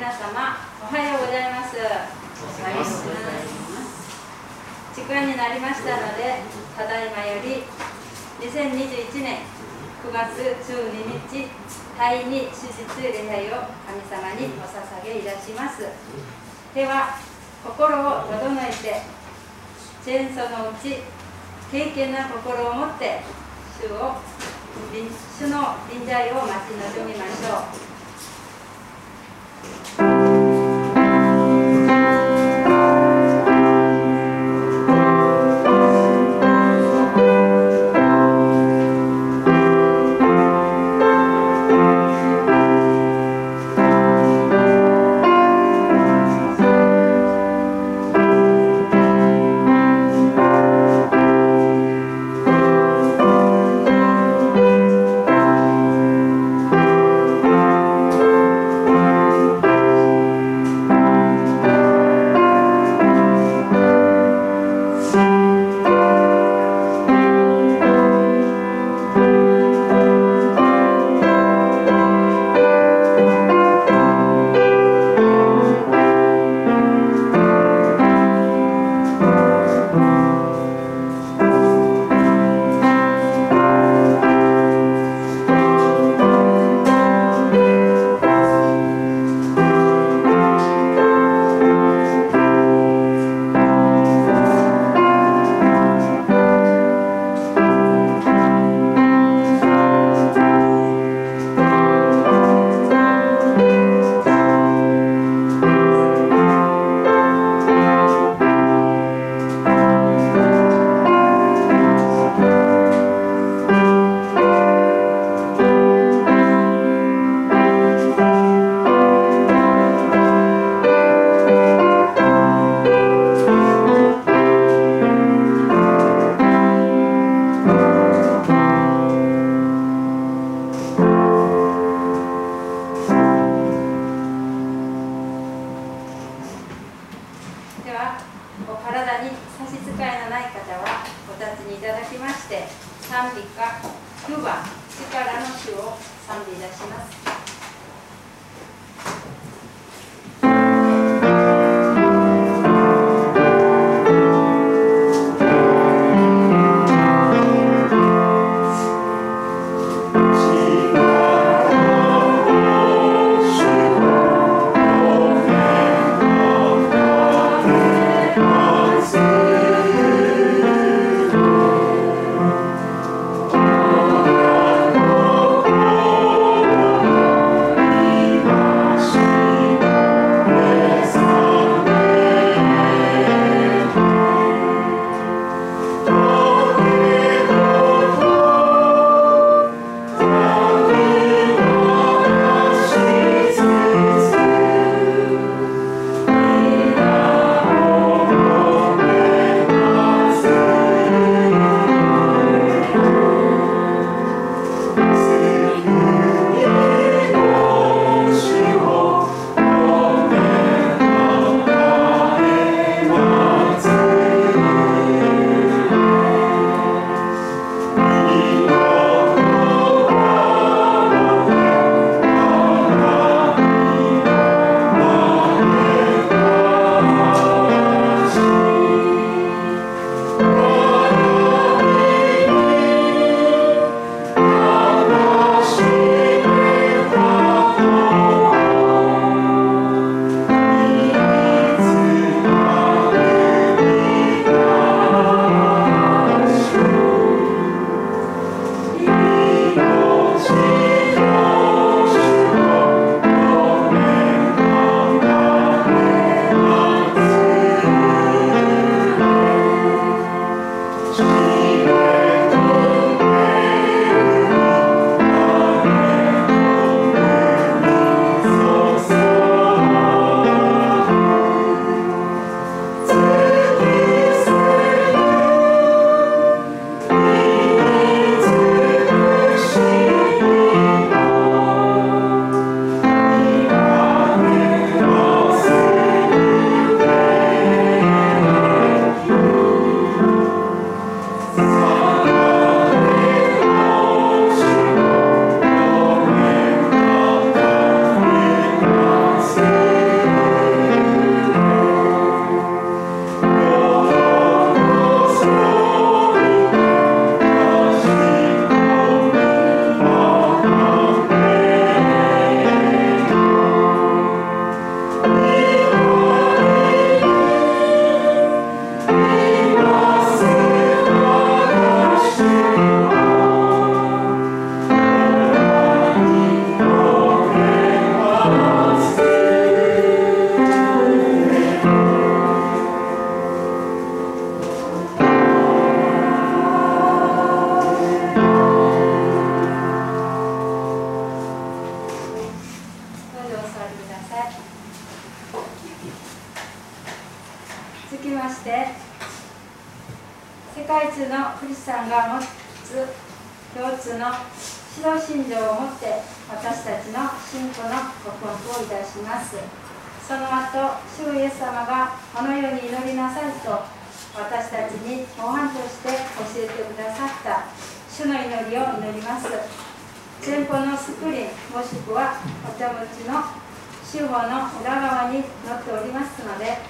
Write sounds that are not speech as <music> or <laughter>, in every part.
皆様おはようございます。おはようございます。時間になりましたのでただいまより2021年9月12日第二手術礼拝を神様にお捧げいたします。では心を整えてチェーンソのうち敬虔な心を持って主を主の臨在を待ち望みましょうで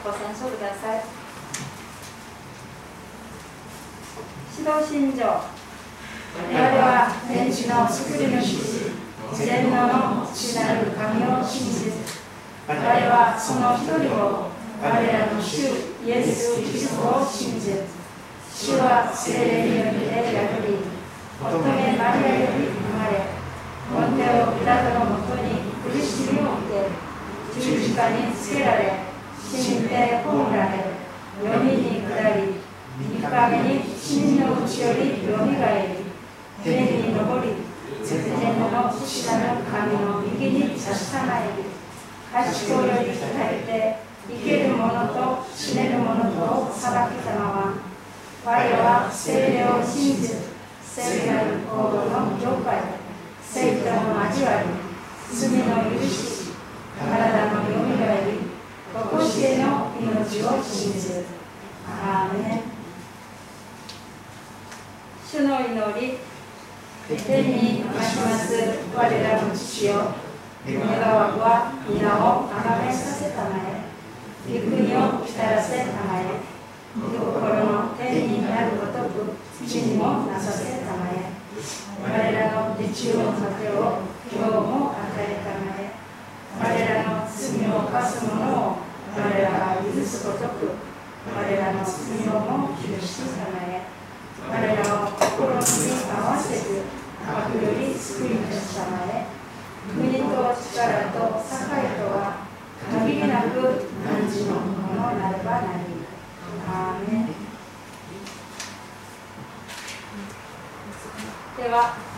ご参照ください。指導信条。我々は天地の作り主全能の父なる神を信じ我々はその一人を我らの主イエス・キリストを信じ主は聖霊によって宿り乙女マリアより生まれ本手をピラトのもとに苦しみを受け十字架につけられ死んで葬られ読みに下り三日目に死のうちよりよみがえり天に昇り天の父なる神の右に差しさまえり賢より聞かれて生ける者と死ねる者と裁き様は我は聖霊を信じ聖なる行動の了解聖との交わり罪の許し体のよみがえり残しへの命を信じるアーメン主の祈り天にまします我らの父よ願わくは皆を崇めさせたまえ御国を来たらせたまえ御心の天になるごとく地にもなさせたまえ我らの日曜の糧を今日も与えたまえ我らの罪を犯す者を我らが許すごとく我らの罪をも許したまえ我らを心に合わせず悪より救い主様へ国と力と栄とは限りなく汝のものなればなりアーメンでは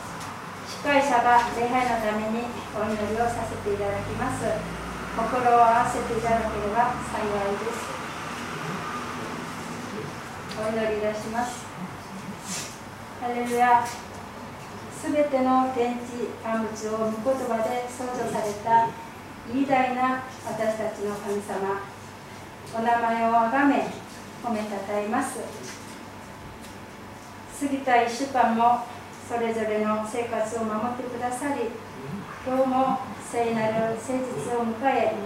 司会者が礼拝のためにお祈りをさせていただきます。心を合わせていただければ幸いです。お祈りいたします。ハレルヤ。すべての天地万物を御言葉で創造された偉大な私たちの神様。お名前をあがめ褒めたたえます。過ぎた1週間もそれぞれの生活を守ってくださり今日も聖なる誠実を迎え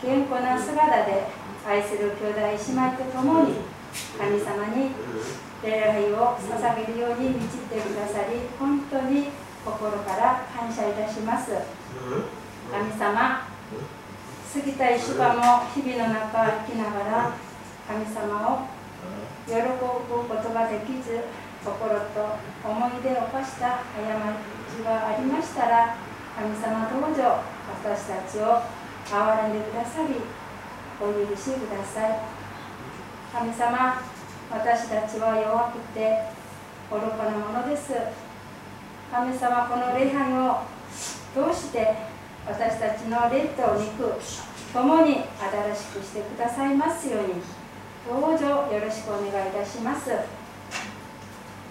健康な姿で愛する兄弟姉妹と共に神様に礼拝を捧げるように導いてくださり本当に心から感謝いたします。神様過ぎた1週間も日々の中生きながら神様を喜ぶことができず心と思い出を犯した過ちがありましたら神様どうぞ私たちを憐れんでくださりお許しください。神様私たちは弱くて愚かなものです。神様この礼拝を通して私たちの霊と肉共に新しくしてくださいますように。どうぞよろしくお願いいたします。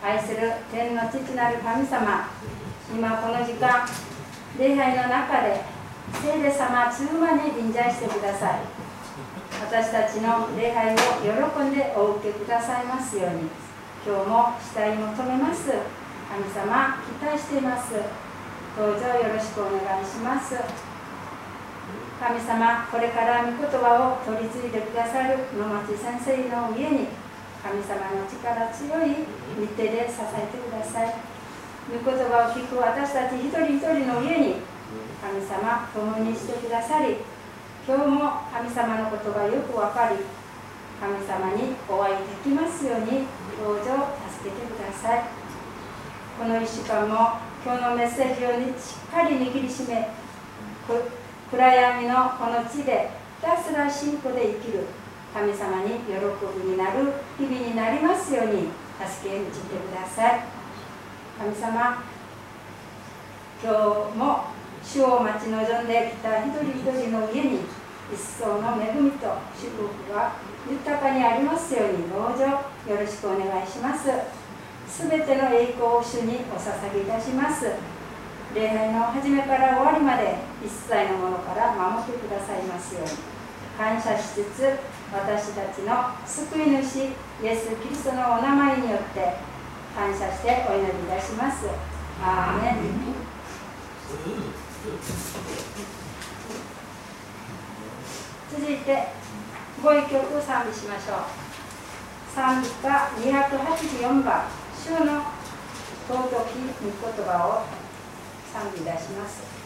愛する天の父なる神様。今この時間礼拝の中で聖霊様通話に臨在してください。私たちの礼拝を喜んでお受けくださいますように。今日も期待求めます。神様期待しています。どうぞよろしくお願いします。神様これから御言葉を取り継いでくださる野町先生の家に神様の力強い御手で支えてください。御言葉を聞く私たち一人一人の家に神様共にしてくださり今日も神様のことがよくわかり神様にお会いできますようにどうぞ助けてください。この1週間も今日のメッセージをしっかり握りしめ暗闇のこの地でひたすら信仰で生きる。神様に喜びになる日々になりますように助け導いてください。神様今日も主を待ち望んできた一人一人の家に一層の恵みと祝福が豊かにありますようにどうぞよろしくお願いします。すべての栄光を主にお捧げいたします。礼拝の始めから終わりまで一切のものから守ってくださいますように。感謝しつつ私たちの救い主イエス・キリストのお名前によって感謝してお祈りいたします。アーメン。続いてご一曲を賛美しましょう。賛美歌284番「主の尊き御言葉」を賛美いたします。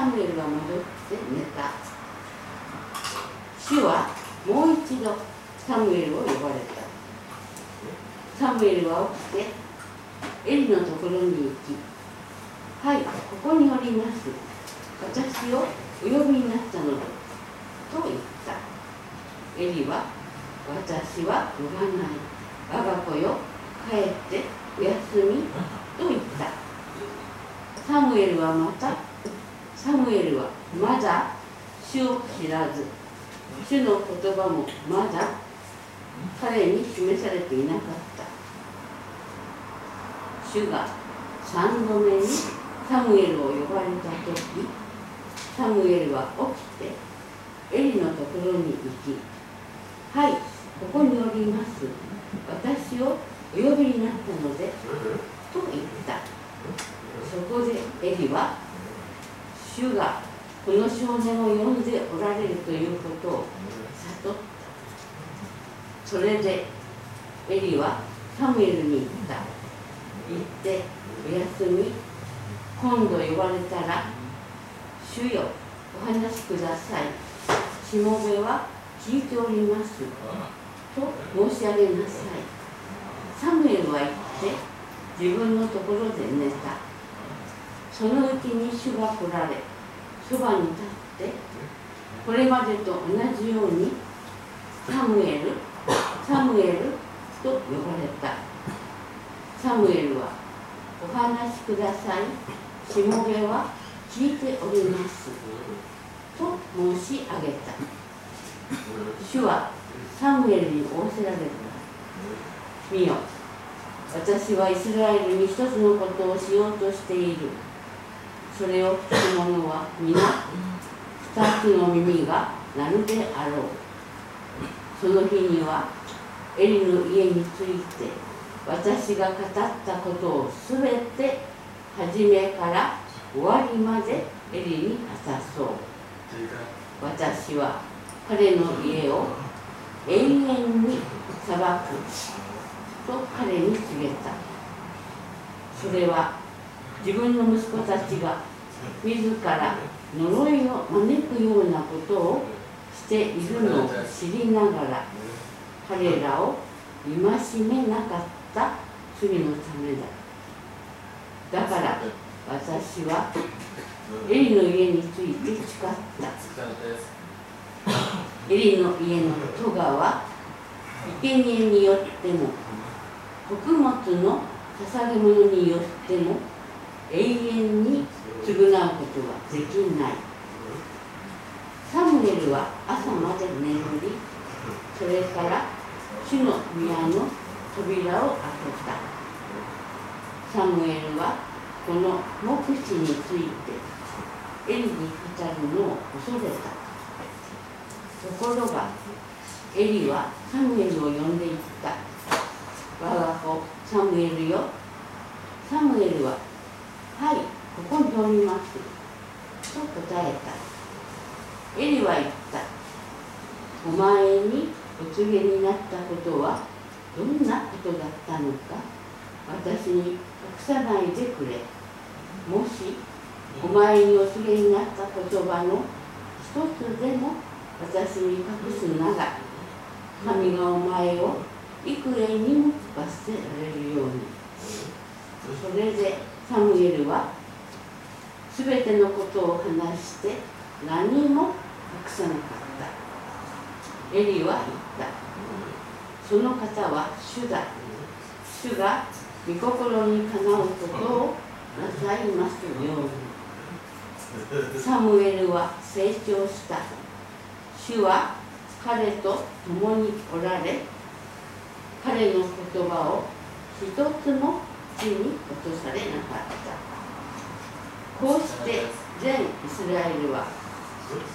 サムエルは戻って寝た。主はもう一度サムエルを呼ばれた。サムエルは起きてエリのところに行き「はいここにおります。私をお呼びになったので」と言った。エリは「私は呼ばない。我が子よ帰ってお休み」と言った。サムエルはまたサムエルはまだ主を知らず主の言葉もまだ彼に示されていなかった。主が三度目にサムエルを呼ばれた時サムエルは起きてエリのところに行き「はいここにおります。私をお呼びになったので」と言った。そこでエリは主がこの少年を呼んでおられるということを悟った。それでエリはサムエルに言った。行ってお休み。今度呼ばれたら主よお話しください。しもべは聞いております。と申し上げなさい。サムエルは言って自分のところで寝た。そのうちに主が来られそばに立ってこれまでと同じようにサムエルサムエルと呼ばれた。サムエルはお話しください。しもべは聞いております。と申し上げた。主はサムエルに仰せられた。見よ。私はイスラエルに一つのことをしようとしている。それを聞く者は皆二つの耳がなるであろう。その日にはエリの家について私が語ったことをすべて初めから終わりまでエリに果たそう。私は彼の家を永遠に裁くと彼に告げた。それは自分の息子たちが自ら呪いを招くようなことをしているのを知りながら彼らを戒めなかった罪のためだ。だから私はエリの家について誓った。エリの家の戸川生贄によっても穀物の捧げ物によっても永遠に償うことはできない。サムエルは朝まで眠りそれから主の宮の扉を開けた。サムエルはこの目視についてエリに語るのを恐れた。ところがエリはサムエルを呼んでいった。我が子サムエルよ。サムエルははい。ここにおりますと答えた。エリは言った。お前にお告げになったことはどんなことだったのか私に隠さないでくれ。もしお前にお告げになった言葉の一つでも私に隠すなら神がお前を幾重にも罰せられるように。それでサムエルはすべてのことを話して何も隠さなかった。エリは言った。その方は主だ。主が御心にかなうことをなさいますように。サムエルは成長した。主は彼と共におられ彼の言葉を一つも地に落とされなかった。こうして全イスラエルは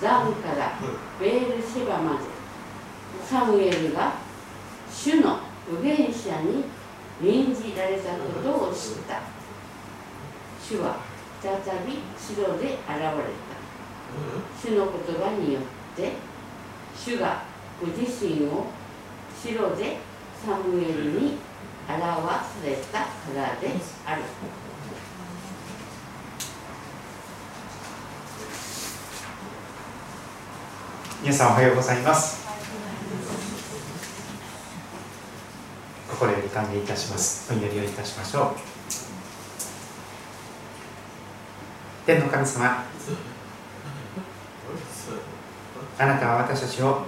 ダンからベールシェバまでサムエルが主の預言者に命じられたことを知った。主は再び城で現れた。主の言葉によって主がご自身を城でサムエルに表されたからである皆さんおはようございます。心より歓迎いたします。お祈りをいたしましょう。天の神様あなたは私たちを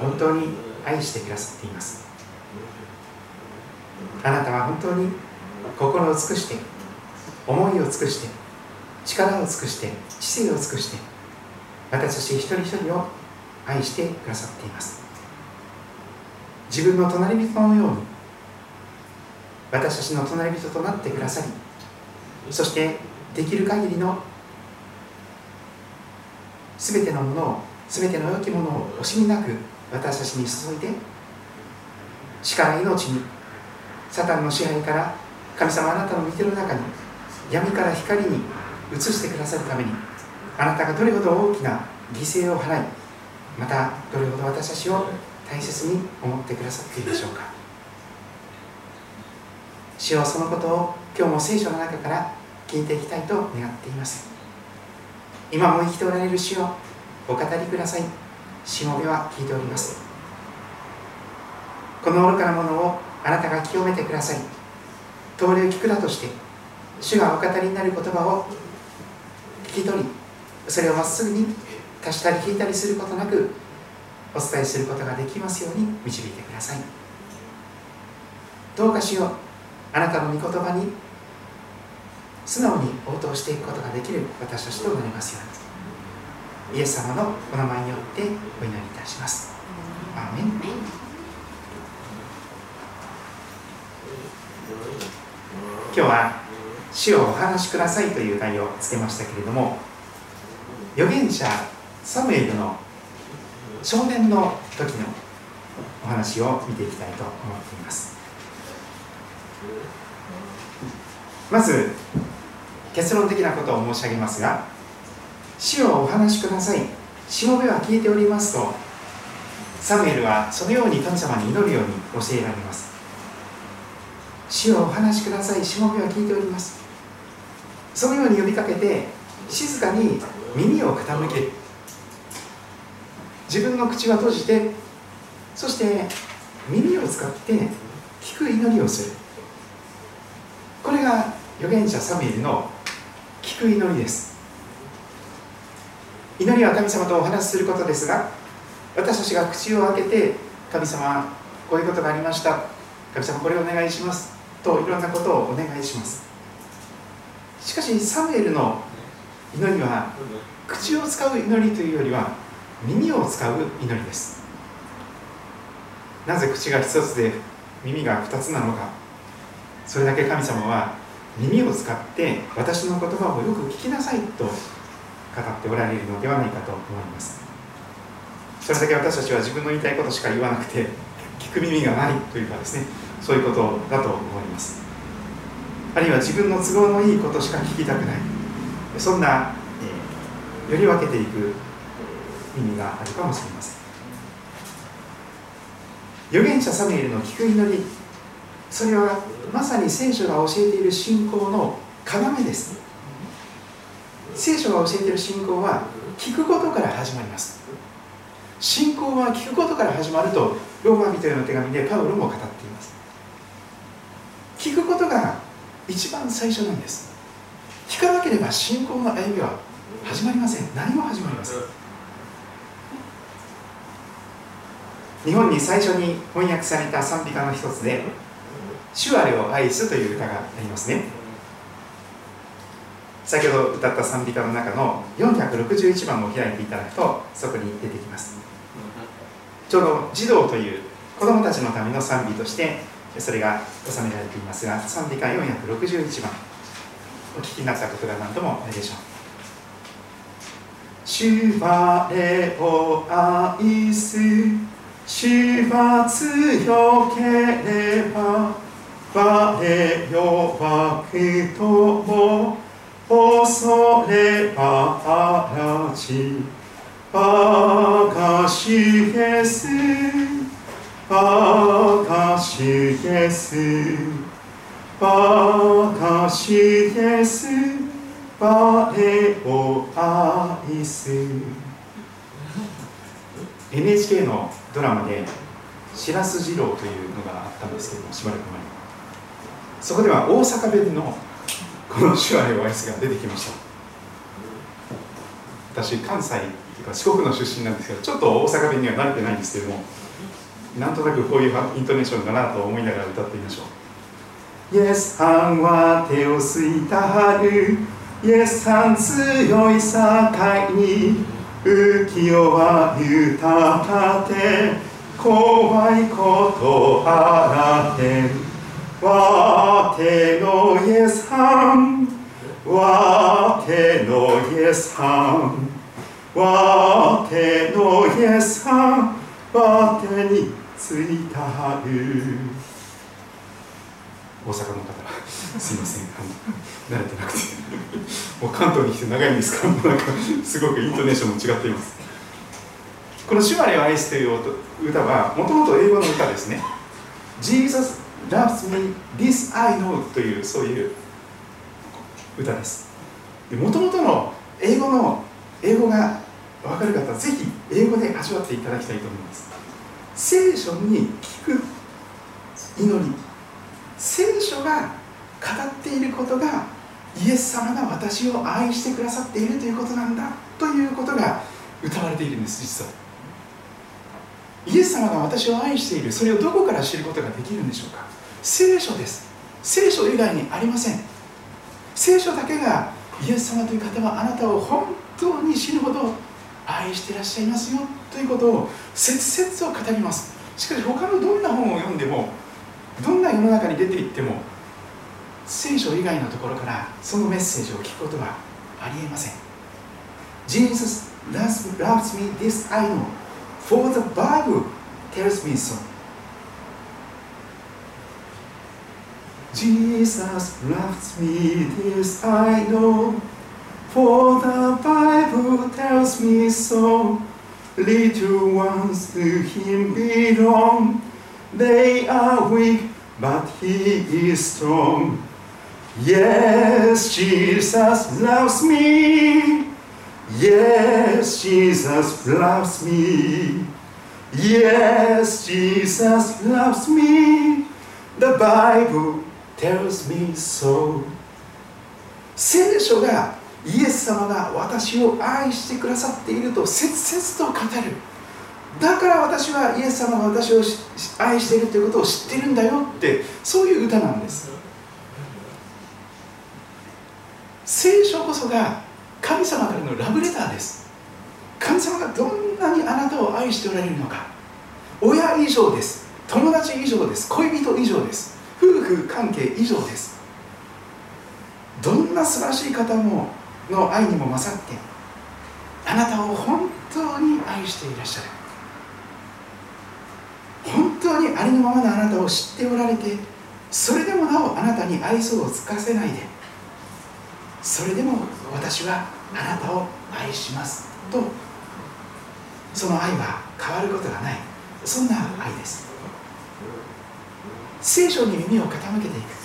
本当に愛してくださっています。あなたは本当に心を尽くして思いを尽くして力を尽くして知性を尽くして私たち一人一人を愛してくださっています。自分の隣人のように私たちの隣人となってくださりそしてできる限りの全てのものを全ての良きものを惜しみなく私たちに注いで死から命にサタンの支配から神様あなたの御手の中に闇から光に移してくださるためにあなたがどれほど大きな犠牲を払いまたどれほど私たちを大切に思ってくださっているでしょうか。主はそのことを今日も聖書の中から聞いていきたいと願っています。今も生きておられる主をお語りください。しもべは聞いております。この愚かなものをあなたが清めてくださり通りを聞くだとして主がお語りになる言葉を聞き取りそれをまっすぐに足したり引いたりすることなくお伝えすることができますように導いてください。どうかしよう。あなたの御言葉に素直に応答していくことができる私たちとなりますように。イエス様のお名前によってお祈りいたします。アーメン。今日は「死をお話しください」という題をつけましたけれども預言者サムエルの少年の時のお話を見ていきたいと思っています。まず結論的なことを申し上げますが「死をお話しください」「しもべは聞いております」とサムエルはそのように神様に祈るように教えられます死をお話しください。しもべは聞いておりますそのように呼びかけて静かに耳を傾ける自分の口は閉じてそして耳を使って聞く祈りをする。これが預言者サミエルの聞く祈りです。祈りは神様とお話しすることですが私たちが口を開けて神様こういうことがありました。神様これをお願いします。といろんなことをお願いします。しかしサムエルの祈りは口を使う祈りというよりは耳を使う祈りです。なぜ口が一つで耳が二つなのか。それだけ神様は耳を使って私の言葉をよく聞きなさいと語っておられるのではないかと思います。それだけ私たちは自分の言いたいことしか言わなくて聞く耳がないというかですね。そういうことだと思います。あるいは自分の都合のいいことしか聞きたくない。そんな、えー、より分けていく意味があるかもしれません。預言者サムエルの聞く祈りそれはまさに聖書が教えている信仰の要です。聖書が教えている信仰は聞くことから始まります。信仰は聞くことから始まるとローマ人への手紙でパウロも語っています。聞くことが一番最初なんです。聞かなければ信仰の歩みは始まりません。何も始まりません。日本に最初に翻訳された賛美歌の一つで「主あれを愛す」という歌がありますね。先ほど歌った賛美歌の中の461番を開いていただくとそこに出てきます。ちょうど児童という子供たちのための賛美としてそれが収められていますが賛美歌461番。お聞きになったことが何度もあるでしょう。主はれを愛す主は強ければ我弱くとも恐ればあらち我が主イエス我が主イエス我が主イエス我を愛す。NHK のドラマで「白洲二郎」というのがあったんですけどもしばらく前にそこでは大阪弁のこの手話を愛すが出てきました。私関西とか四国の出身なんですけどちょっと大阪弁には慣れてないんですけどもなんとなくこういうイントネーションかなと思いながら歌ってみましょうイエスさんは手をすいた春。イエスさん強い境に。浮世は豊かて怖いことあらてわてのイエスさんわてのイエスさんわてのイエスさんわてについたる。大阪の方。すいません。慣れてなくて。<laughs> もう関東に来て長いんですか？らもうなんかすごくイントネーションも違っています。この「シュマレを愛す」という歌はもともと英語の歌ですね。Jesus loves me this I know というそういう歌です。もともとの英語の英語が分かる方ぜひ英語で味わっていただきたいと思います。聖書に聞く祈り。聖書がっていることがイエス様が私を愛してくださっているということなんだということが歌われているんです実は。イエス様が私を愛しているそれをどこから知ることができるんでしょうか。聖書です。聖書以外にありません。聖書だけがイエス様という方はあなたを本当に死ぬほど愛していらっしゃいますよということを切々と語ります。しかし他のどんな本を読んでもどんな世の中に出ていっても聖書以外のところからそのメッセージを聞くことはありえません Jesus loves, loves me, this I know for the Bible tells me so Jesus loves me, this I know, for the Bible tells me so. Little ones to him belong, they are weak, but he is strong. Yes, Jesus loves me. Yes, Jesus loves me. Yes, Jesus loves me. The Bible tells me so 聖書がイエス様が私を愛してくださっていると切々と語るだから私はイエス様が私を愛しているということを知ってるんだよってそういう歌なんです聖書こそが神様からのラブレターです。神様がどんなにあなたを愛しておられるのか。親以上です。友達以上です。恋人以上です。夫婦関係以上です。どんな素晴らしい方もの愛にも勝ってあなたを本当に愛していらっしゃる。本当にありのままのあなたを知っておられてそれでもなおあなたに愛想を尽かせないでそれでも私はあなたを愛します。とその愛は変わることがない。そんな愛です。聖書に耳を傾けていく。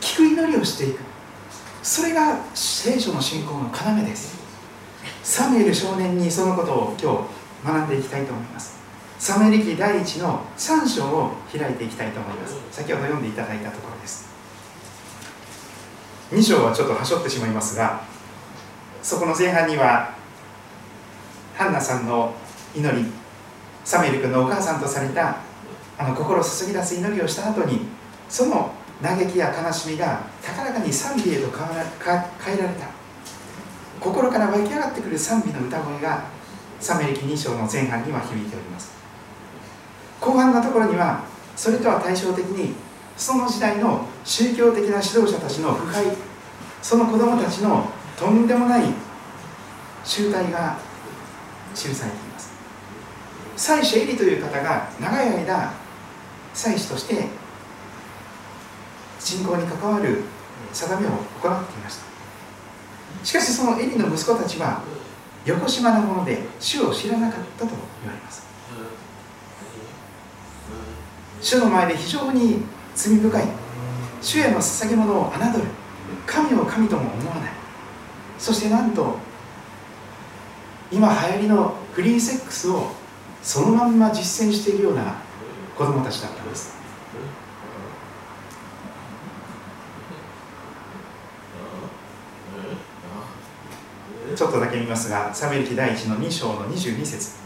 聞く祈りをしていく。それが聖書の信仰の要です。サムエル少年にそのことを今日学んでいきたいと思います。サムエル記第一の3章を開いていきたいと思います。先ほど読んでいただいたところです。2章はちょっとはしょってしまいますがそこの前半にはハンナさんの祈りサメル君のお母さんとされたあの心注ぎ出す祈りをした後にその嘆きや悲しみが高らかに賛美へと変えられた。心から湧き上がってくる賛美の歌声がサメル記2章の前半には響いております。後半のところにはそれとは対照的にその時代の宗教的な指導者たちの腐敗その子供たちのとんでもない集体が記されています。祭司エリという方が長い間祭司として信仰に関わる定めを行っていました。しかしそのエリの息子たちは横島なもので主を知らなかったと言われます。主の前で非常に罪深い。主への捧げ物を侮る。神を神とも思わない。そしてなんと今流行りのフリーセックスをそのまんま実践しているような子供たちだったんです。ちょっとだけ見ますがサメル記第1の2章の22節。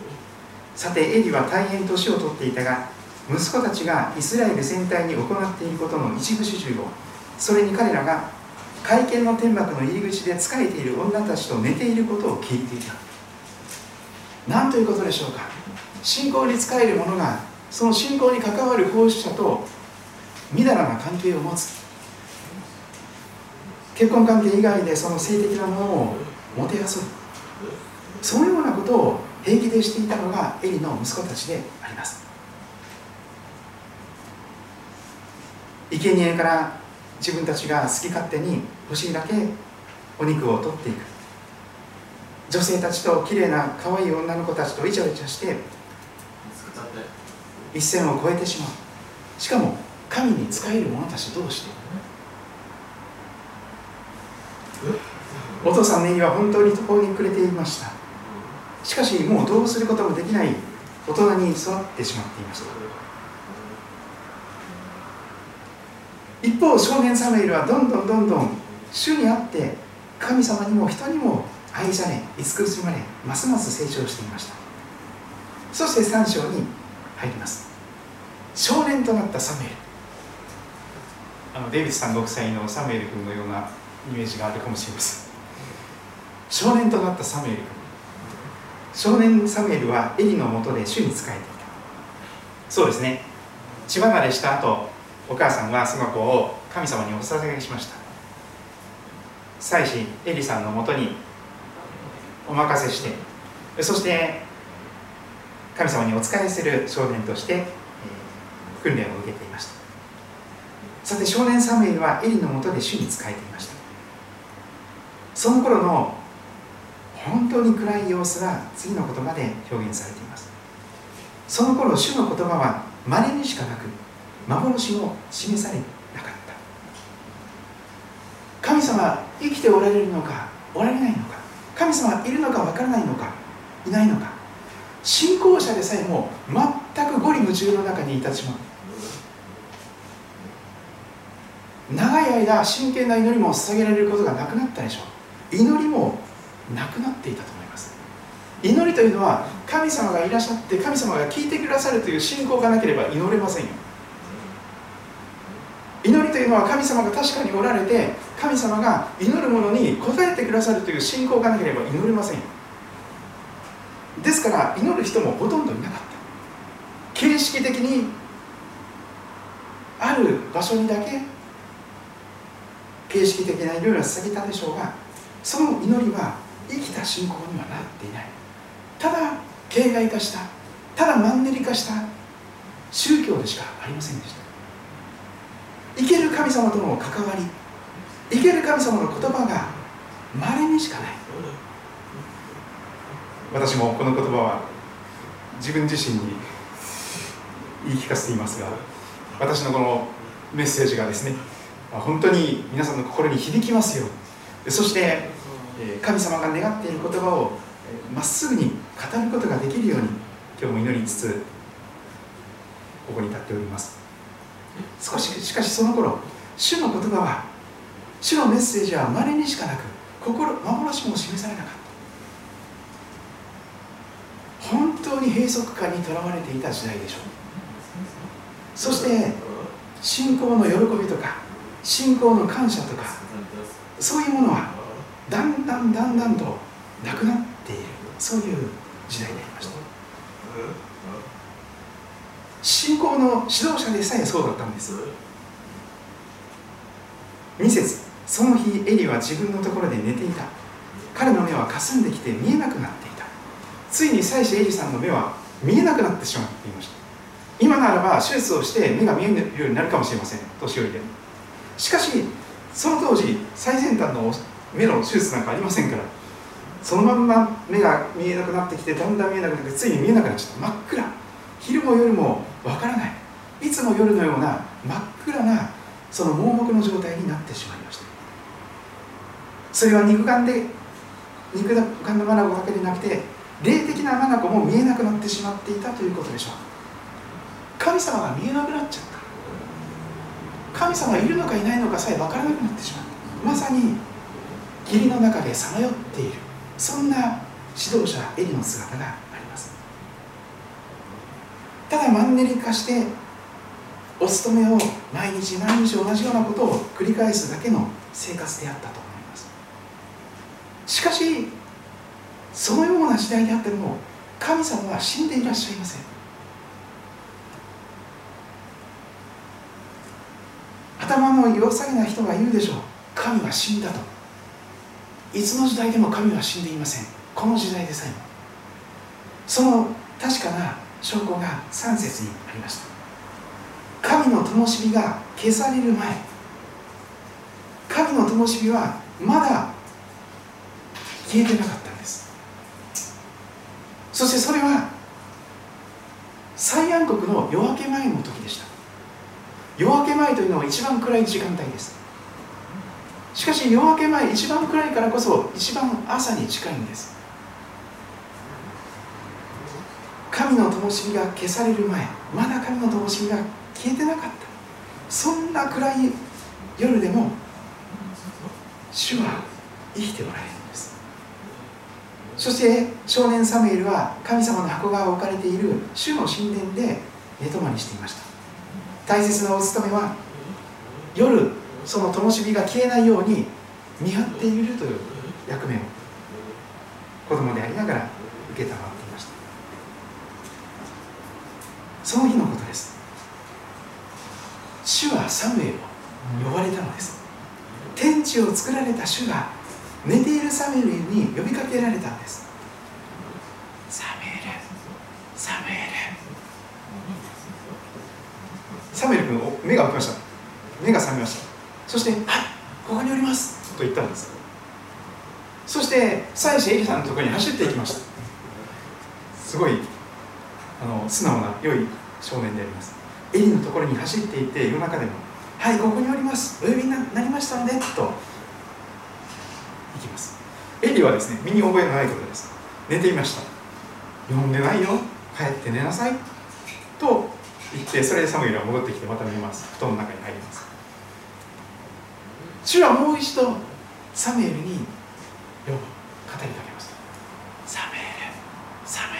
さてエリは大変年を取っていたが息子たちがイスラエル全体に行っていることの一部始終をそれに彼らが会見の天幕の入り口で仕えている女たちと寝ていることを聞いていた。何ということでしょうか。信仰に仕える者がその信仰に関わる奉仕者とみだらな関係を持つ。結婚関係以外でその性的なものをもてあそぶ。そのようなことを平気でしていたのがエリの息子たちであります。生贄から自分たちが好き勝手に欲しいだけお肉を取っていく。女性たちと綺麗な可愛い女の子たちとイチャイチャして一線を越えてしまう。しかも神に仕える者たち同士でお父さんの家は本当に途方に暮れていました。しかしもうどうすることもできない大人に育ってしまっていました。一方少年サムエルはどんどんどんどん主にあって神様にも人にも愛され慈しまれますます成長していました。そして3章に入ります。少年となったサムエル。あのデイビスさんご夫妻のサムエル君のようなイメージがあるかもしれません。少年となったサムエル。君少年サムエルはエリのもとで主に仕えていた。そうですね。血離れした後お母さんはその子を神様にお捧げしました。妻子エリさんのもとにお任せしてそして神様にお仕えする少年として訓練を受けていました。さて少年サムエルはエリのもとで主に仕えていました。その頃の本当に暗い様子が次の言葉で表現されています。その頃主の言葉は稀にしかなく幻も示されなかった。神様生きておられるのかおられないのか神様いるのかわからないのかいないのか。信仰者でさえも全く五里夢中の中にいたしまう長い間真剣な祈りも捧げられることがなくなったでしょう。祈りもなくなっていたと思います。祈りというのは神様がいらっしゃって神様が聞いてくださるという信仰がなければ祈れませんよ。祈りというのは神様が確かにおられて神様が祈る者に応えてくださるという信仰がなければ祈れませんですから祈る人もほとんどいなかった。形式的にある場所にだけ形式的な祈りを捧げたでしょうがその祈りは生きた信仰にはなっていない。ただ形骸化したただマンネリ化した宗教でしかありませんでした。生ける神様との関わり生ける神様の言葉がまれにしかない。私もこの言葉は自分自身に言い聞かせていますが私のこのメッセージがですね本当に皆さんの心に響きますよそして神様が願っている言葉をまっすぐに語ることができるように今日も祈りつつここに立っております。少ししかしその頃主の言葉は主のメッセージは稀にしかなく心幻も示されなかった。本当に閉塞感にとらわれていた時代でしょう。そして信仰の喜びとか信仰の感謝とかそういうものはだんだんだんだんとなくなっている。そういう時代でありました。信仰の指導者でさえそうだったんです。2節その日エリは自分のところで寝ていた。彼の目はかすんできて見えなくなっていた。ついに妻子エリさんの目は見えなくなってしまっていました。今ならば手術をして目が見えるようになるかもしれません。年寄りで。しかしその当時最先端の目の手術なんかありませんからそのまんま目が見えなくなってきてだんだん見えなくなってついに見えなくなっちゃった。真っ暗。昼も夜もわからない。いつも夜のような真っ暗なその盲目の状態になってしまいました。それは肉眼で肉眼の眼だけでなくて霊的な眼も見えなくなってしまっていたということでしょう。神様が見えなくなっちゃった。神様がいるのかいないのかさえ分からなくなってしまったまさに霧の中でさまよっている。そんな指導者エリの姿がただマンネリ化してお勤めを毎日毎日同じようなことを繰り返すだけの生活であったと思います。しかしそのような時代であっても神様は死んでいらっしゃいません。頭の良さげな人が言うでしょう。神は死んだと。いつの時代でも神は死んでいません。この時代でさえも。その確かな証拠が3節にありました。神の灯火が消される前。神の灯火はまだ消えてなかったんです。そしてそれは最暗黒の夜明け前の時でした。夜明け前というのは一番暗い時間帯です。しかし夜明け前一番暗いからこそ一番朝に近いんです。神の灯火が消される前まだ神の灯火が消えてなかった。そんな暗い夜でも主は生きておられるんです。そして少年サムエルは神様の箱が置かれている主の神殿で寝泊まりしていました。大切なお務めは夜その灯火が消えないように見張っているという役目を子供でありながら受けたまっていましたその日のことです。主はサムエルを呼ばれたのです。天地を作られた主が寝ているサムエルに呼びかけられたんです。サムエルサムエル。サムエル君目が開きました。目が覚めました。そして「はいここにおります」と言ったんです。そして妻子エリさんのところに走っていきました。すごいあの素直な良い少年であります。エリのところに走っていて夜中でも「はいここにおります。お呼びになりましたので」と行きます。エリはですね身に覚えのないことです。寝ていました呼んでないよ。帰って寝なさいと言ってそれでサムエルは戻ってきてまた寝ます。布団の中に入ります。主はもう一度サムエルに呼ぶ語りかけましたサムエルサムエル。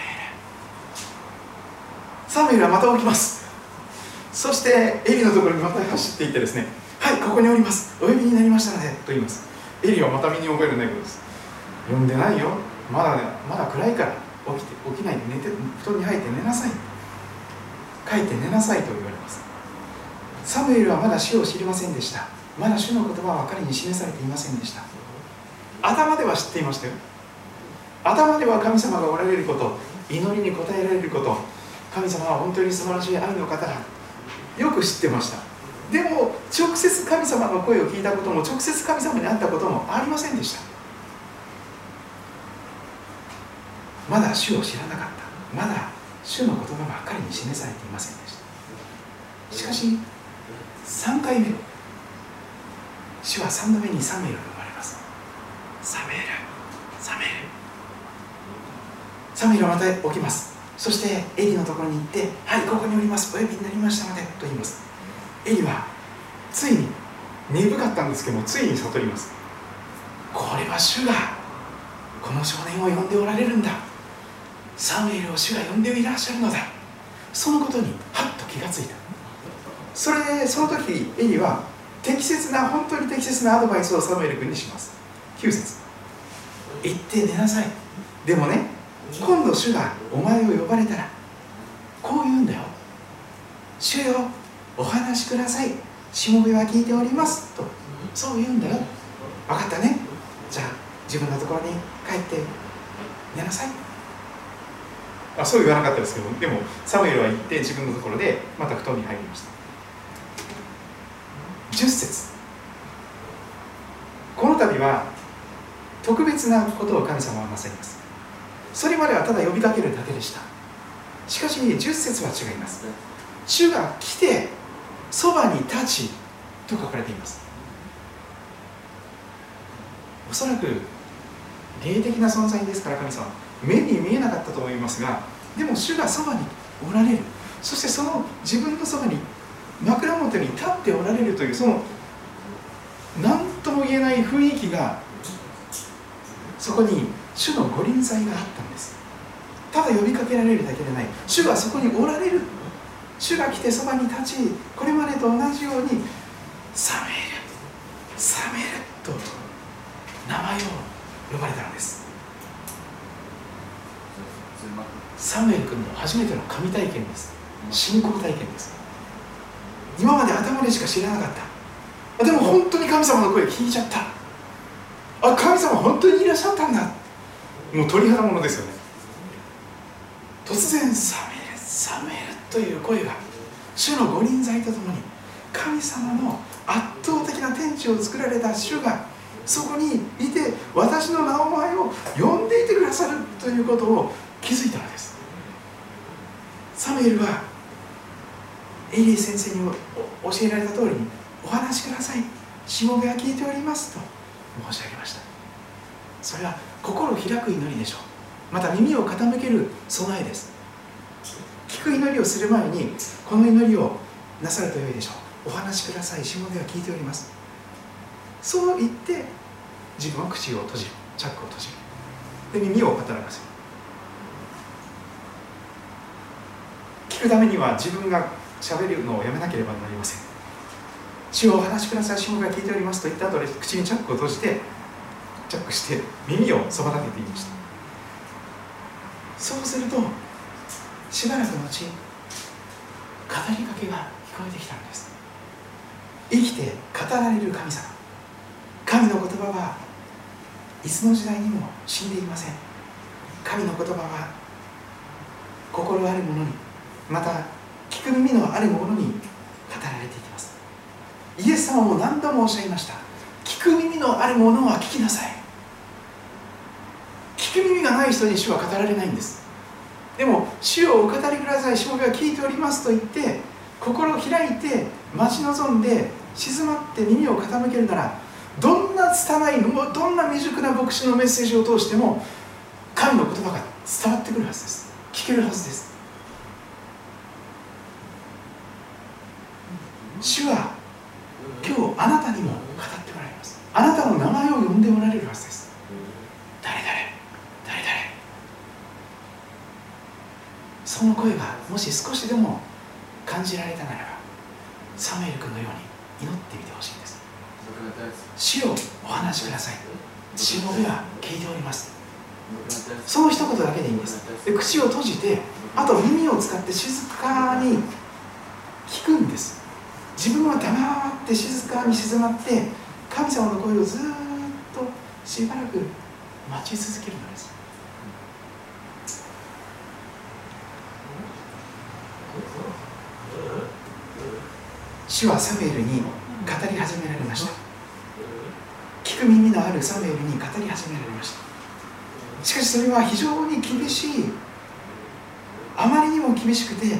サムエルはまた起きます。そしてエリのところにまた走っていってですねはいここにおります。お呼びになりましたのでと言います。エリはまた身に覚えるないことです。呼んでないよ。まだ、ね、まだ暗いから起きて起きないで寝て布団に入って寝なさい。帰って寝なさいと言われます。サムエルはまだ死を知りませんでした。まだ主の言葉は彼に示されていませんでした。頭では知っていましたよ。頭では神様がおられること祈りに応えられること神様は本当に素晴らしい愛の方だ。よく知ってました。でも直接神様の声を聞いたことも直接神様に会ったこともありませんでした。まだ主を知らなかった。まだ主の言葉が彼に示されていませんでした。しかし3回目主は3度目にサムエルと呼ばれます。サムエルサムエル。サムエルまた起きます。そしてエリのところに行って「はいここにおります。お呼びになりましたので」と言います。エリはついに鈍かったんですけどもついに悟ります。これは主がこの少年を呼んでおられるんだ。サムエルを主が呼んでいらっしゃるのだ。そのことにはっと気がついた。それでその時エリは適切な本当に適切なアドバイスをサムエル君にします。9節。行って寝なさい。でもね今度主がお前を呼ばれたらこう言うんだよ。主よお話しください。しもべは聞いております。とそう言うんだよ。分かったね。じゃあ自分のところに帰って寝なさい。あそう言わなかったですけどでもサムエルは行って自分のところでまた布団に入りました。10節。この度は特別なことを神様はなさいますそれまではただ呼びかけるだけでした。しかし10節は違います。主が来てそばに立ちと書かれています。おそらく霊的な存在ですから神様目に見えなかったと思いますがでも主がそばにおられる。そしてその自分のそばに枕元に立っておられるというその何とも言えない雰囲気がそこに主の御臨在があったんです。ただ呼びかけられるだけでない。主がそこにおられる主が来てそばに立ちこれまでと同じようにサメルサメルと名前を呼ばれたのです。サムエル君の初めての神体験です。信仰体験です。今まで頭でしか知らなかった。でも本当に神様の声聞いちゃった。あ神様本当にいらっしゃったんだ。もう鳥肌ものですよね。突然サメルサメルという声が主の御臨在とともに神様の圧倒的な天地を作られた主がそこにいて私の名前を呼んでいてくださるということを気づいたのです。サムエルはエリー先生に教えられた通りにお話しください。しもべは聞いておりますと申し上げました。それは心を開く祈りでしょう。また耳を傾ける備えです。聞く祈りをする前にこの祈りをなさるとよいでしょう。お話しください。しもべは聞いております。そう言って自分は口を閉じる。チャックを閉じる。で耳を働かせる。聞くためには自分が喋るのをやめなければなりません。主をお話しください、主が聞いております。と言った後で口にチャックを閉じてチャックして耳をそば立てていました。そうするとしばらくの後語りかけが聞こえてきたんです。生きて語られる神様。神の言葉はいつの時代にも死んでいません。神の言葉は心ある者にまた聞く耳のある者に語られていきます。イエス様も何度もおっしゃいました。聞く耳のある者は聞きなさい。聞く耳がない人に主は語られないんです。でも主をお語りください。しもべは聞いておりますと言って心を開いて待ち望んで静まって耳を傾けるならどんな拙いどんな未熟な牧師のメッセージを通しても神の言葉が伝わってくるはずです。聞けるはずです。主は今日あなたにも語っておられますあなたの名前を呼んでおられるはずです誰誰誰誰その声がもし少しでも感じられたならばサムエル君のように祈ってみてほしいんです。主をお話しください。しもべは聞いております。その一言だけでいいんです。で口を閉じてあと耳を使って静かに聞くんです。自分は黙って静かに静まって神様の声をずっとしばらく待ち続けるのです主はサムエルに語り始められました聞く耳のあるサムエルに語り始められましたしかしそれは非常に厳しい。あまりにも厳しくて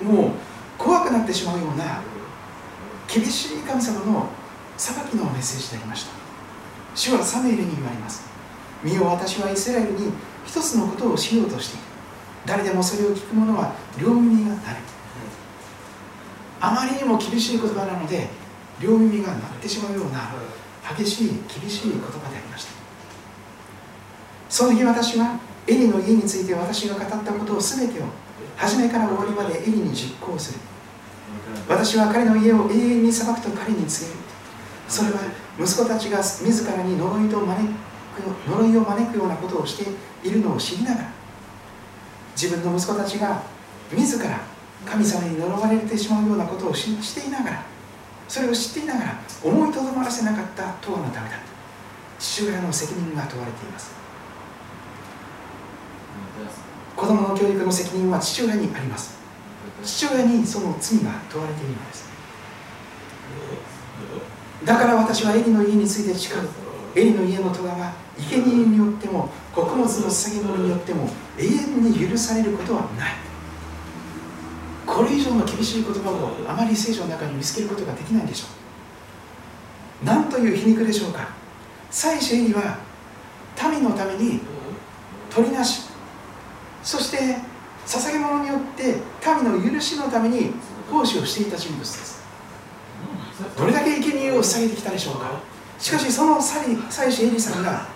もう怖くなってしまうような厳しい神様の裁きのメッセージでありました主はサムエルに言われます。見よ私はイスラエルに一つのことをしようとしている。誰でもそれを聞く者は両耳がなる。あまりにも厳しい言葉なので両耳が鳴ってしまうような激しい厳しい言葉でありました。その日私はエリの家について私が語ったことを全てを初めから終わりまでエリに実行する。私は彼の家を永遠に裁くと彼に告げる。それは息子たちが自らに呪いと招く呪いを招くようなことをしているのを知りながら自分の息子たちが自ら神様に呪われてしまうようなことを知っていながらそれを知っていながら思いとどまらせなかったとはのためだ。父親の責任が問われています。子供の教育の責任は父親にあります。父親にその罪が問われているのです。だから私はエリの家について誓う。エリの家の戸は生贄によっても穀物の捧げ物によっても永遠に許されることはない。これ以上の厳しい言葉をあまり聖書の中に見つけることができないでしょう。なんという皮肉でしょうか。祭司エリは民のために取りなし。そして捧げ物によって民の許しのために奉仕をしていた人物です。どれだけ生贄を捧げてきたでしょうか。しかしその祭司エリさんが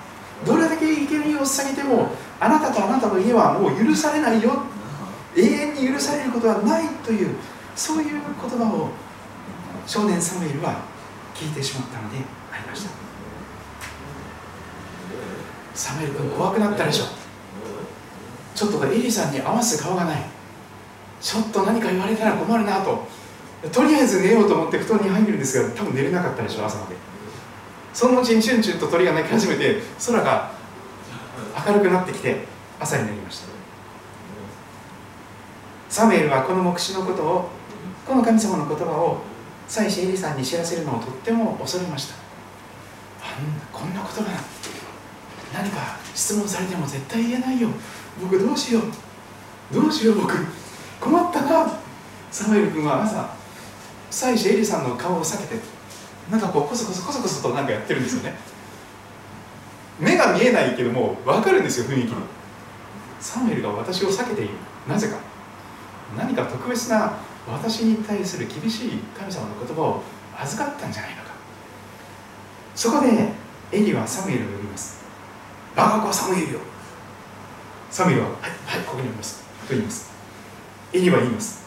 どれだけ生贄を捧げてもあなたとあなたの家はもう許されないよ永遠に許されることはないというそういう言葉を少年サムエルは聞いてしまったのでありました。サムエル君怖くなったでしょ。ちょっとエリさんに合わせ顔がない。ちょっと何か言われたら困るなと。とりあえず寝ようと思って布団に入るんですが多分寝れなかったでしょ朝まで。そのうちにチュンチュンと鳥が鳴き始めて空が明るくなってきて朝になりました。サムエルはこの牧師のことをこの神様の言葉を妻子エリさんに知らせるのをとっても恐れました。あんなこんな言葉何か質問されても絶対言えないよ。僕どうしよう。どうしよう僕。困ったな。サムエル君は朝妻子エリさんの顔を避けてなんかこうコソコソコソコソとなんかやってるんですよね。目が見えないけども分かるんですよ雰囲気に。サムエルが私を避けている。なぜか。何か特別な私に対する厳しい神様の言葉を預かったんじゃないのか。そこでエリはサムエルを呼びます。我が子サムエルよ。サムエルははいはいここにおります。と言います。エリは言います。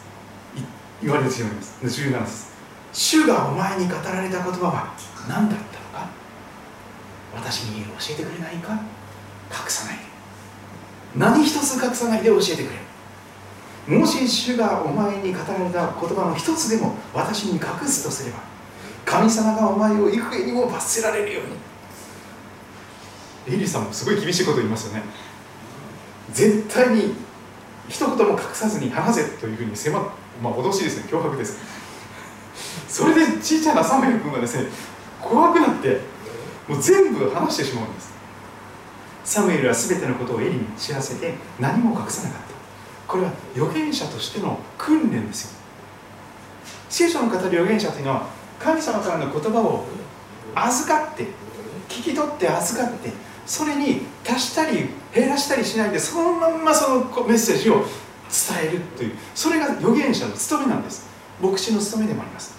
言われてしまいます。17節。主がお前に語られた言葉は何だったのか。私に教えてくれないか。隠さない。で何一つ隠さないで教えてくれもし主がお前に語られた言葉の一つでも私に隠すとすれば神様がお前を幾重にも罰せられるように。エリさんもすごい厳しいこと言いますよね。絶対に一言も隠さずに話せというふうに迫まあ脅しですね。脅迫です。それでちいちゃなサムエル君がですね怖くなってもう全部話してしまうんです。サムエルは全てのことをエリに知らせて何も隠さなかった。これは預言者としての訓練ですよ。聖書の語る預言者というのは神様からの言葉を預かって聞き取って預かってそれに足したり減らしたりしないでそのまんまそのメッセージを伝えるというそれが預言者の務めなんです。牧師の務めでもあります。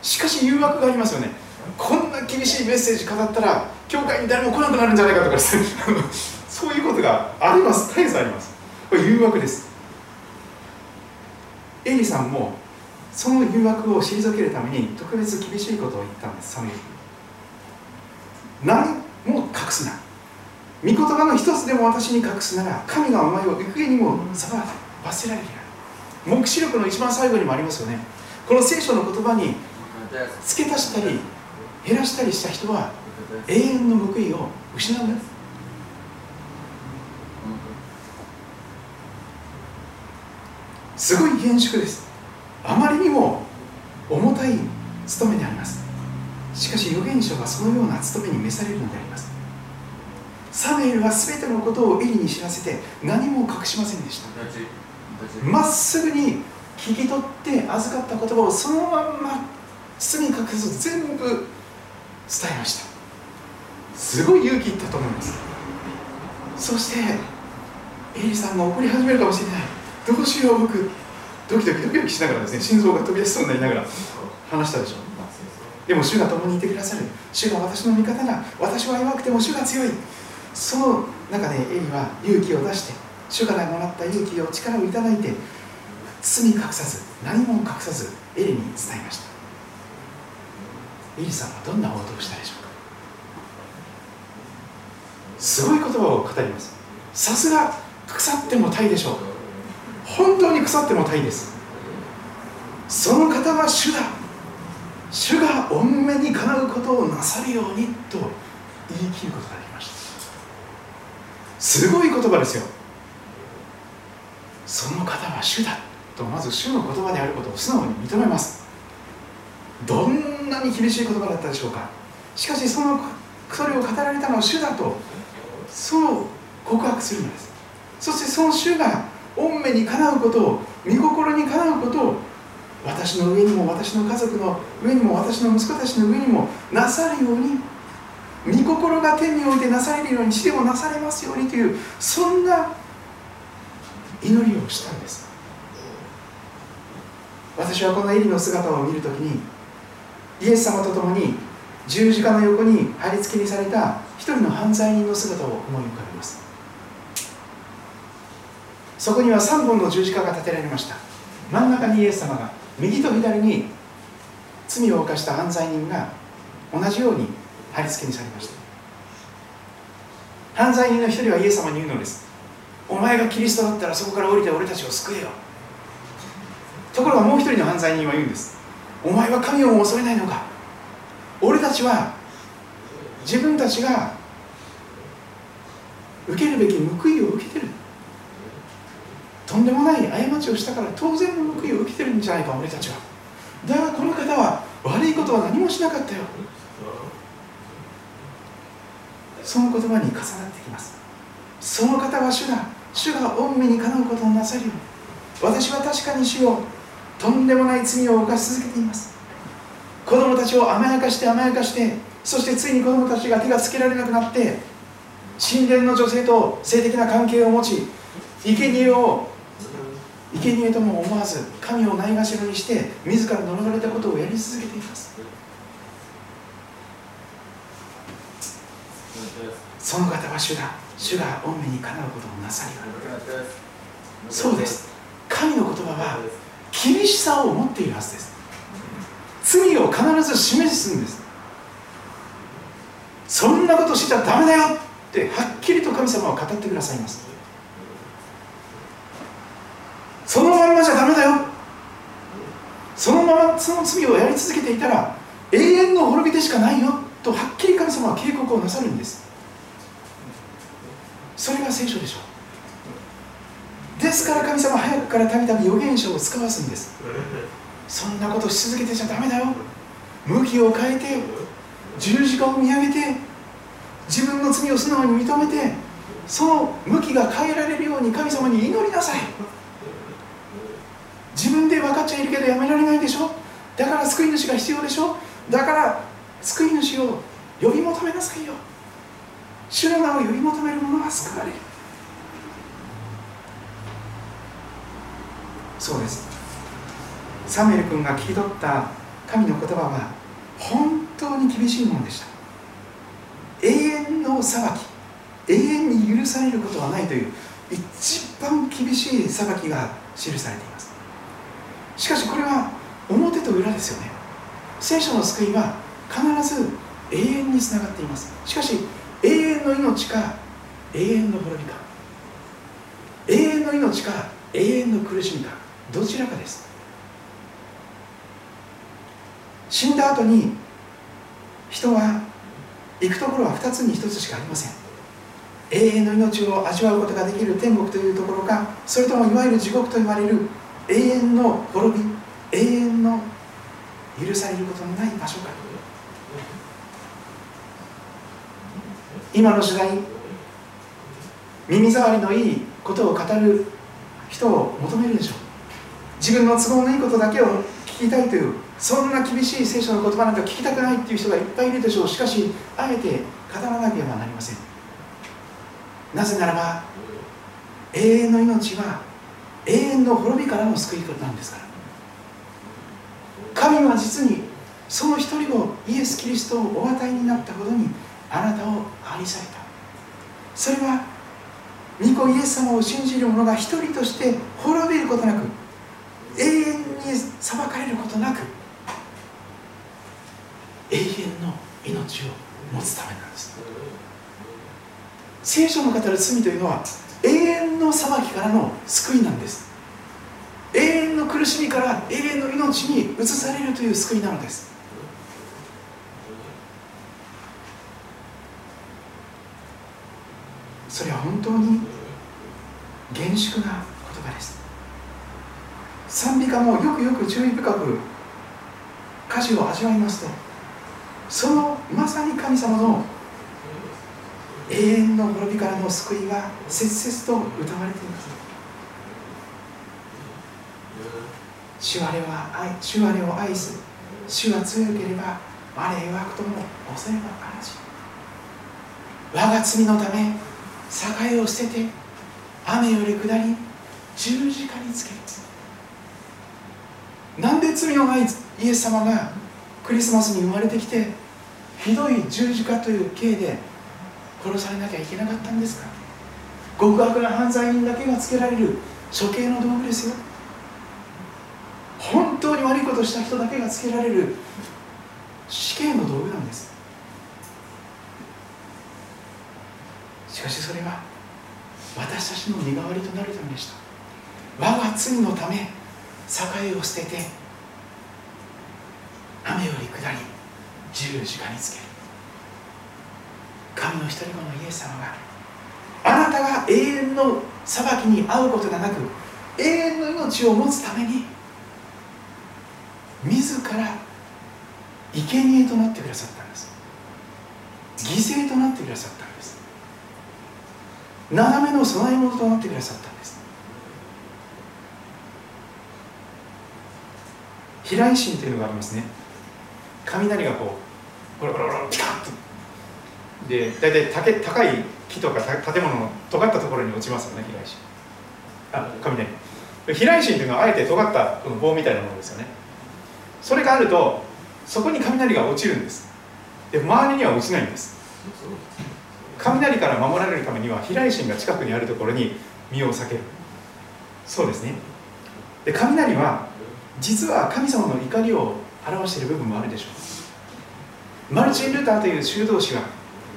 しかし誘惑がありますよね。こんな厳しいメッセージ語ったら教会に誰も来なくなるんじゃないかとか <laughs> そういうことがあります。絶えずあります。これ誘惑です。エリさんもその誘惑を退けるために特別厳しいことを言ったんですサムエル何も隠すな。御言葉の一つでも私に隠すなら神がお前を幾重にも裁罰せられる黙示録の一番最後にもありますよね。この聖書の言葉に付け足したり減らしたりした人は永遠の報いを失うんですすごい厳粛です。あまりにも重たい務めであります。しかし預言者はそのような務めに召されるのであります。サムエルは全てのことをエリに知らせて何も隠しませんでした。まっすぐに聞き取って預かった言葉をそのまんま包み隠す全部伝えました。すごい勇気いったと思います。そしてエリさんが怒り始めるかもしれないどうしよう僕ドキドキドキドキしながらですね心臓が飛び出しそうになりながら話したでしょ。でも主が共にいてくださる。主が私の味方だ。私は弱くても主が強い。その中でエリは勇気を出して主からもらった勇気を力をいただいて包み隠さず何も隠さずエリに伝えました。エリさんはどんな応答をしたでしょうか。すごい言葉を語ります。さすが腐っても大でしょう。本当に腐っても大です。その方は主だ。主が御目にかなうことをなさるようにと言い切ることができました。すごい言葉ですよ。その方は主だとまず主の言葉であることを素直に認めます。どんなに厳しい言葉だったでしょうか。しかしそのそれを語られたのは主だとそう告白するのです。そしてその主が御目にかなうことを御心にかなうことを私の上にも私の家族の上にも私の息子たちの上にもなさるように御心が天においてなされるように地でもなされますようにというそんな祈りをしたんです。私はこのエリの姿を見るときにイエス様と共に十字架の横に貼り付けにされた一人の犯罪人の姿を思い浮かべます。そこには3本の十字架が立てられました。真ん中にイエス様が右と左に罪を犯した犯罪人が同じように貼り付けにされました。犯罪人の一人はイエス様に言うのです。お前がキリストだったらそこから降りて俺たちを救えよ。ところがもう一人の犯罪人は言うんです。お前は神を恐れないのか。俺たちは自分たちが受けるべき報いを受けてる。とんでもない過ちをしたから当然の報いを受けてるんじゃないか俺たちは。だがこの方は悪いことは何もしなかったよ。その言葉に重なってきます。その方は主だ。主が御身にかなうことをなさるように私は確かに主をとんでもない罪を犯し続けています。子供たちを甘やかして甘やかしてそしてついに子供たちが手がつけられなくなって神殿の女性と性的な関係を持ち生贄を生贄とも思わず神をないがしろにして自ら呪われたことをやり続けています。その方は主だ。主が御目にかなうことをなさりそうです。神の言葉は厳しさを持っているはずです。罪を必ず示すんです。そんなことしちゃダメだよってはっきりと神様は語ってくださいます。そのまんまじゃダメだよ。そのままその罪をやり続けていたら永遠の滅びでしかないよとはっきり神様は警告をなさるんです。それが聖書でしょう。ですから神様早くからたびたび預言者を使わすんです。そんなことし続けてちゃダメだよ。向きを変えて十字架を見上げて自分の罪を素直に認めてその向きが変えられるように神様に祈りなさい。自分で分かっちゃいるけどやめられないでしょ？だから救い主が必要でしょ？だから救い主を呼び求めなさいよ。主の名を呼び求める者は救われる。そうです。サムエル君が聞き取った神の言葉は本当に厳しいものでした。永遠の裁き。永遠に許されることはないという一番厳しい裁きが記されています。しかしこれは表と裏ですよね。聖書の救いは必ず永遠につながっています。しかし永遠の命か永遠の滅びか。永遠の命か永遠の苦しみか。どちらかです。死んだ後に人は行くところは2つに1つしかありません。永遠の命を味わうことができる天国というところかそれともいわゆる地獄と言われる永遠の滅び永遠の許されることのない場所か。今の時代耳障りのいいことを語る人を求めるでしょう。自分の都合のいいことだけを聞きたいというそんな厳しい聖書の言葉なんか聞きたくないっていう人がいっぱいいるでしょう。しかしあえて語らなければなりません。なぜならば永遠の命は永遠の滅びからの救い方なんですから。神は実にその一人をイエス・キリストをお与えになったほどにあなたを愛された。それは御子イエス様を信じる者が一人として滅びることなく永遠に裁かれることなく永遠の命を持つためなんです。聖書の語る罪というのは永遠の裁きからの救いなんです。永遠の苦しみから永遠の命に移されるという救いなのです。それは本当に厳粛な言葉です。賛美歌もよくよく注意深く歌詞を味わいますとそのまさに神様の永遠の滅びからの救いが切々と歌われています。主我は愛主我を愛す。主は強ければ我弱くとも恐れはあらし我が罪のため栄を捨てて雨より下り十字架につける。なんで罪のないイエス様がクリスマスに生まれてきてひどい十字架という刑で殺されなきゃいけなかったんですか？極悪な犯罪人だけがつけられる処刑の道具ですよ。本当に悪いことした人だけがつけられる死刑の道具なんです。しかしそれは私たちの身代わりとなるためでした。我が罪のため栄を捨てて雨より下り十字架につける。神の一人子のイエス様があなたが永遠の裁きに遭うことがなく永遠の命を持つために自ら生贄となってくださったんです。犠牲となってくださったんです。斜めの供え物となってくださったんです。飛来神というのがありますね。雷がこうコロコロコロピカッと。で大体高高い木とか建物の尖ったところに落ちますよね飛来神あ雷。飛来神というのはあえて尖ったこの棒みたいなものですよね。それがあるとそこに雷が落ちるんです。で周りには落ちないんです。雷から守られるためには飛来神が近くにあるところに身を避ける。そうですね。で雷は実は神様の怒りを表している部分もあるでしょう。マルチン・ルーターという修道士が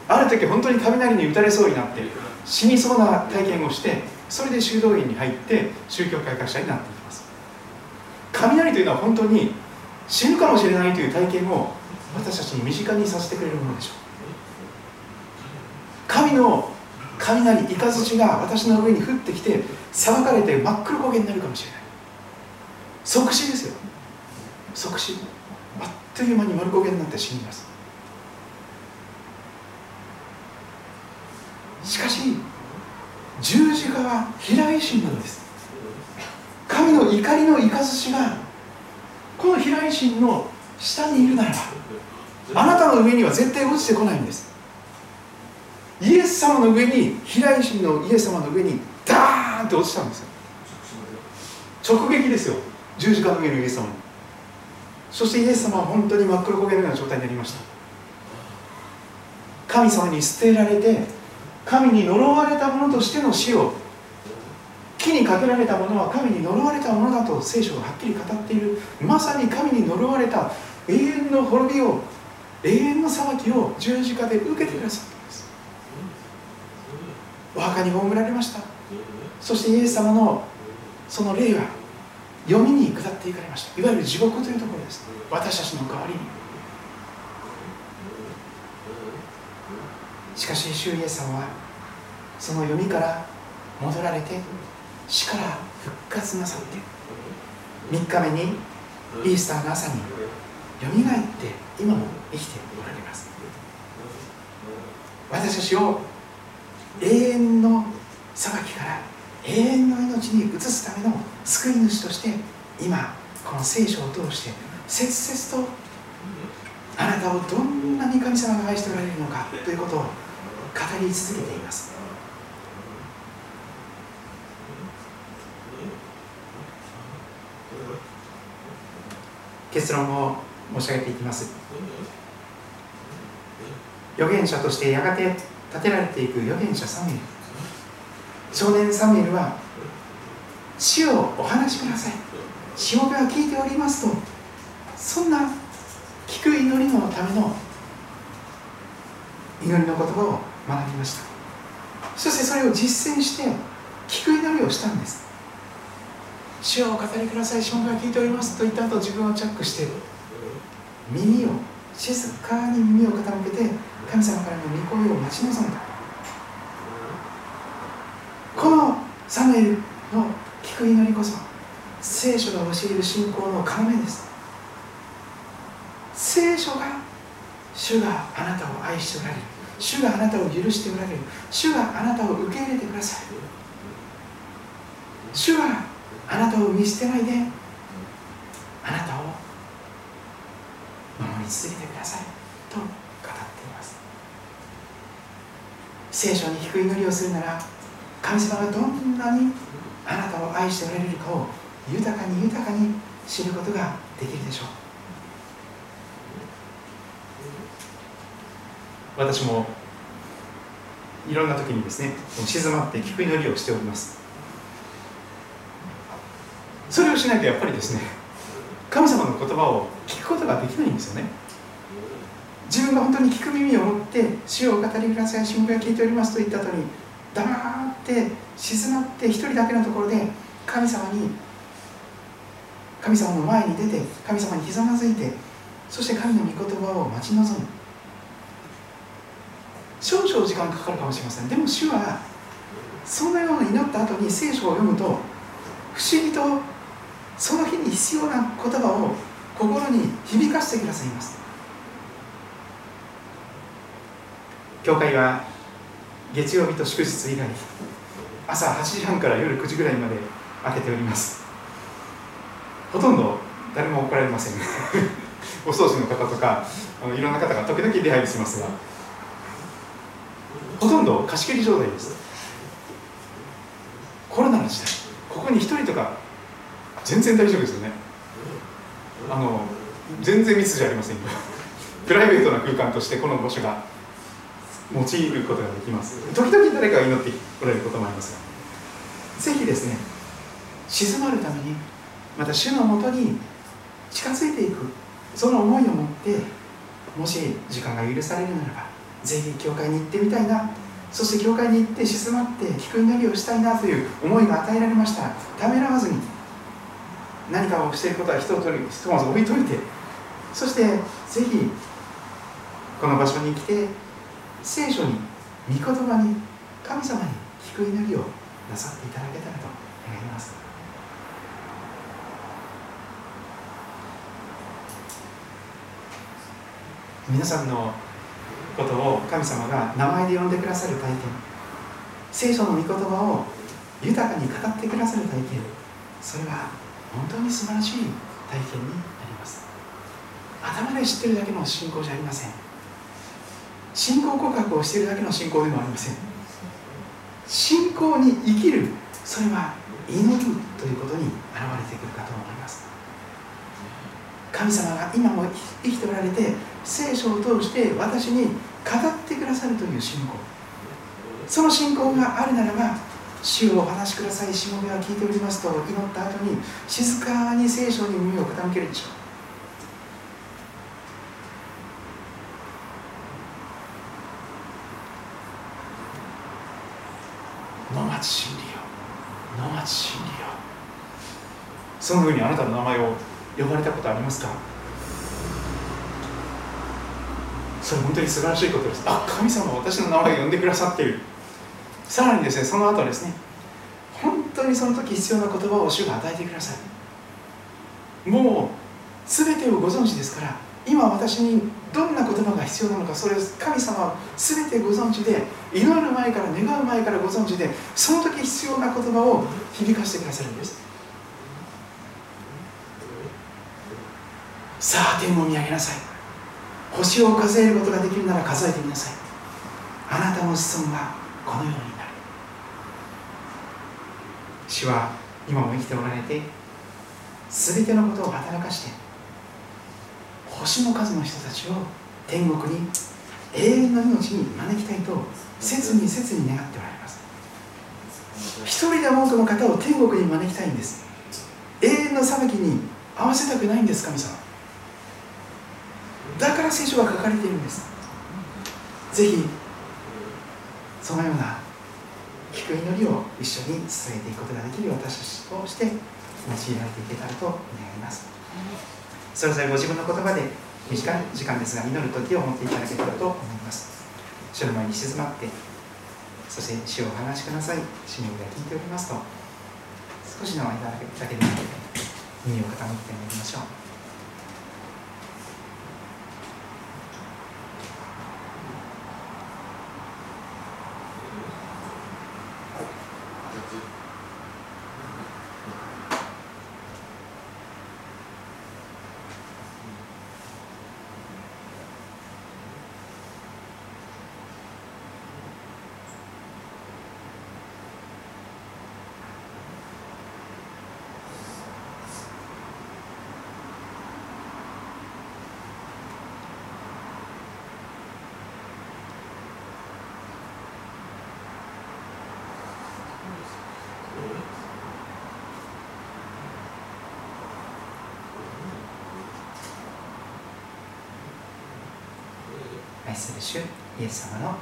ある時本当に雷に打たれそうになって死にそうな体験をしてそれで修道院に入って宗教改革者になっていきます。雷というのは本当に死ぬかもしれないという体験を私たちに身近にさせてくれるものでしょう。神の雷雷が私の上に降ってきて騒がれて真っ黒焦げになるかもしれない即死ですよ即死あっという間に丸焦げになって死にますしかし十字架は飛来神なのです。神の怒りの雷がこの飛来神の下にいるならばあなたの上には絶対落ちてこないんです。イエス様の上に飛来神のイエス様の上にダーンって落ちたんですよ。直撃ですよ。十字架の上のイエス様。にそしてイエス様は本当に真っ黒焦げのような状態になりました。神様に捨てられて神に呪われたものとしての死を木にかけられたものは神に呪われたものだと聖書がはっきり語っている。まさに神に呪われた永遠の滅びを永遠の裁きを十字架で受けてくださったんです。お墓に葬られました。そしてイエス様のその霊は読みに下っていかれました。いわゆる地獄というところです。私たちの代わりに。しかし主イエス様はその読みから戻られて死から復活なさって3日目にイースターの朝によみがえって今も生きておられます。私たちを永遠の裁きから永遠の命に移すための救い主として今この聖書を通して切々とあなたをどんなに神様が愛しておられるのかということを語り続けています。結論を申し上げていきます。預言者としてやがて立てられていく預言者サムエル。少年サムエルは死をお話しください。しもべは聞いておりますとそんな聞く祈りのための祈りの言葉を学びました。そしてそれを実践して聞く祈りをしたんです。主をお語りください、しもべは聞いておりますと言った後自分をチャックして耳を静かに耳を傾けて神様からの御声を待ち望んだ。このサムエルの聞く祈りこそ聖書が教える信仰の要です。聖書が主があなたを愛しておられる。主があなたを許しておられる。主があなたを受け入れてください。主はあなたを見捨てないで。あなたを守り続けてください。と語っています。聖書に低い祈りをするなら神様がどんなにあなたを愛しておられるかを豊かに豊かに知ることができるでしょう。私もいろんな時にですね静まって聞く祈りをしております。それをしないとやっぱりですね神様の言葉を聞くことができないんですよね。自分が本当に聞く耳を持って「主をお語りください新聞が聞いております」と言った後に黙って静まって一人だけのところで神様に神様の前に出て神様にひざまずいてそして神の御言葉を待ち望む。少々時間かかるかもしれません。でも主はそんなような祈った後に聖書を読むと不思議とその日に必要な言葉を心に響かせてくださいます。教会は月曜日と祝日以外朝8時半から夜9時ぐらいまで開けております。ほとんど誰も怒られません。お掃除の方とかあのいろんな方が時々出入りしますがほとんど貸し切り状態です。コロナの時代ここに1人とか全然大丈夫ですよね。あの全然密じゃありませんよプライベートな空間としてこの場所が用いることができます。時々誰かが祈っておられることもありますがぜひですね静まるためにまた主のもとに近づいていくその思いを持ってもし時間が許されるならばぜひ教会に行ってみたいな。そして教会に行って静まって聞く祈りをしたいなという思いが与えられました。ためらわずに何かをしていることはひとひとまず置いといて。そしてぜひこの場所に来て聖書に御言葉に神様に聞く祈りをなさっていただけたらと願います。皆さんのことを神様が名前で呼んでくださる体験。聖書の御言葉を豊かに語ってくださる体験。それは本当に素晴らしい体験になります。頭で知ってるだけの信仰じゃありません。信仰告白をしているだけの信仰でもありません。信仰に生きる。それは祈るということに現れてくるかと思います。神様が今も生きておられて聖書を通して私に語ってくださるという信仰。その信仰があるならば主をお話しください。しもべは聞いておりますと祈った後に静かに聖書に耳を傾けるでしょう。野町真理よ。野町真理よ。そのふうにあなたの名前を呼ばれたことありますか？それ本当に素晴らしいことです。あ神様は私の名前を呼んでくださっている。さらにですねその後ですね本当にその時必要な言葉を主が与えてくださいもう全てをご存知ですから今私にどんな言葉が必要なのかそれを神様は全てご存知で祈る前から願う前からご存知でその時必要な言葉を響かせてくださるんです。さあ天を見上げなさい。星を数えることができるなら数えてみなさい。あなたの子孫はこのようになる。主は今も生きておられて全てのことを働かして星の数の人たちを天国に永遠の命に招きたいと切に切に願っておられます。一人でも多くの方を天国に招きたいんです。永遠の裁きに合わせたくないんです神様。だから聖書が書かれているんです。ぜひそのような低い祈りを一緒に伝えていくことができる私たちとして用いられていけたらと願います。それぞれご自分の言葉で短い時間ですが祈る時を持っていただけたらと思います。主の前に静まってそして主をお話しください。主のが聞いておりますと少しの間だけでも耳を傾けてまいりましょう愛する主イエス様の